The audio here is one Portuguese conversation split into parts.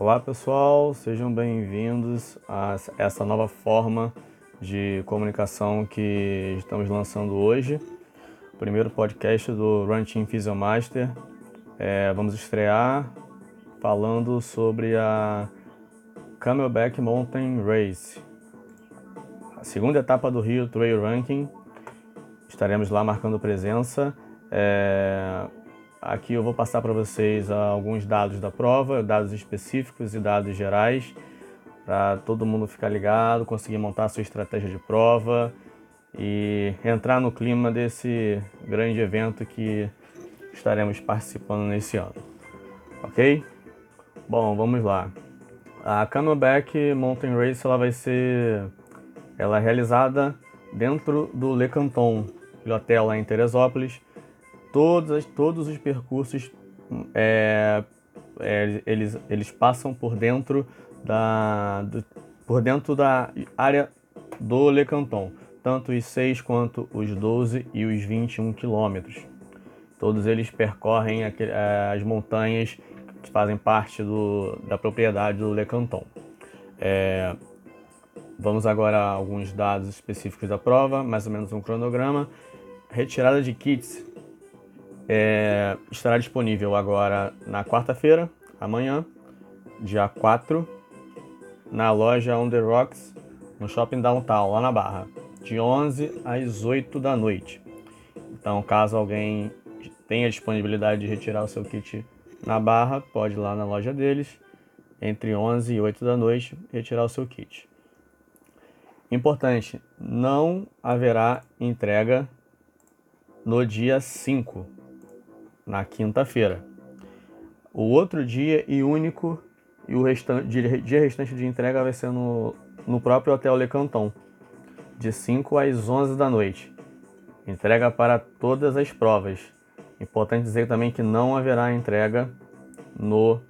Olá pessoal, sejam bem-vindos a essa nova forma de comunicação que estamos lançando hoje. Primeiro podcast do Run Team Physiomaster. É, vamos estrear falando sobre a Camelback Mountain Race, a segunda etapa do Rio Trail Ranking. Estaremos lá marcando presença. É, Aqui eu vou passar para vocês alguns dados da prova, dados específicos e dados gerais, para todo mundo ficar ligado, conseguir montar a sua estratégia de prova e entrar no clima desse grande evento que estaremos participando nesse ano. Ok? Bom, vamos lá. A Camelback Mountain Race ela vai ser ela é realizada dentro do Le Canton, hotel lá em Teresópolis todos, todos os percursos é, é, eles, eles passam por dentro da, do, por dentro da área do Le Canton, tanto os 6 quanto os 12 e os 21 quilômetros. Todos eles percorrem é, as montanhas que fazem parte do, da propriedade do Le Canton. É, vamos agora a alguns dados específicos da prova, mais ou menos um cronograma. Retirada de kits é, estará disponível agora na quarta-feira, amanhã, dia 4, na loja On The Rocks, no Shopping Downtown, lá na Barra, de 11 às 8 da noite. Então, caso alguém tenha disponibilidade de retirar o seu kit na Barra, pode ir lá na loja deles, entre 11 e 8 da noite, retirar o seu kit. Importante, não haverá entrega no dia 5 na quinta-feira. O outro dia e único e o restante, dia restante de entrega vai ser no, no próprio Hotel Le Canton, de 5 às 11 da noite. Entrega para todas as provas. Importante dizer também que não haverá entrega no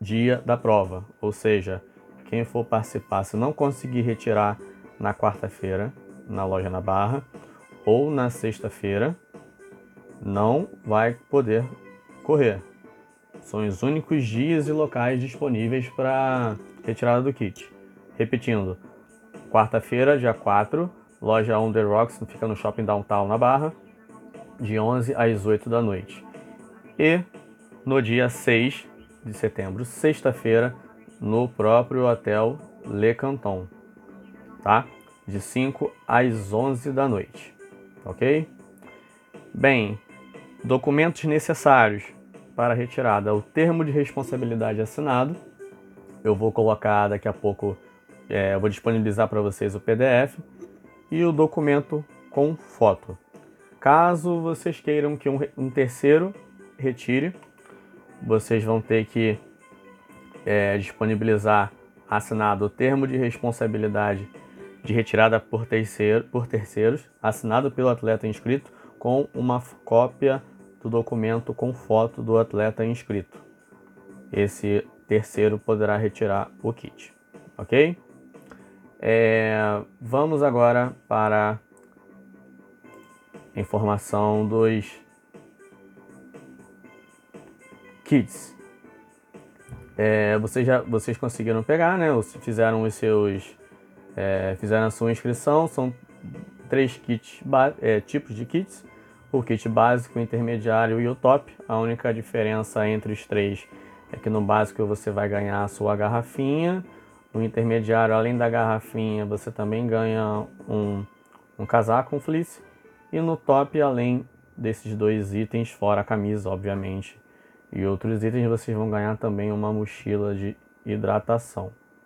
dia da prova, ou seja, quem for participar, se não conseguir retirar na quarta-feira na loja na Barra ou na sexta-feira, não vai poder correr. São os únicos dias e locais disponíveis para retirada do kit. Repetindo, quarta-feira, dia 4, loja On The Rocks, fica no Shopping Downtown na Barra, de 11 às 8 da noite. E no dia 6 de setembro, sexta-feira, no próprio Hotel Le Canton, tá? De 5 às 11 da noite, ok? Bem, Documentos necessários para retirada: o termo de responsabilidade assinado. Eu vou colocar daqui a pouco, é, eu vou disponibilizar para vocês o PDF e o documento com foto. Caso vocês queiram que um, um terceiro retire, vocês vão ter que é, disponibilizar assinado o termo de responsabilidade de retirada por, terceiro, por terceiros, assinado pelo atleta inscrito, com uma cópia do documento com foto do atleta inscrito. Esse terceiro poderá retirar o kit, ok? É, vamos agora para a informação dos kits. É, vocês já vocês conseguiram pegar, né? Fizeram os seus é, fizeram a sua inscrição. São três kits é, tipos de kits o kit básico, intermediário e o top. A única diferença entre os três é que no básico você vai ganhar a sua garrafinha, no intermediário, além da garrafinha, você também ganha um, um casaco, um fleece, e no top, além desses dois itens, fora a camisa, obviamente, e outros itens, vocês vão ganhar também uma mochila de hidratação.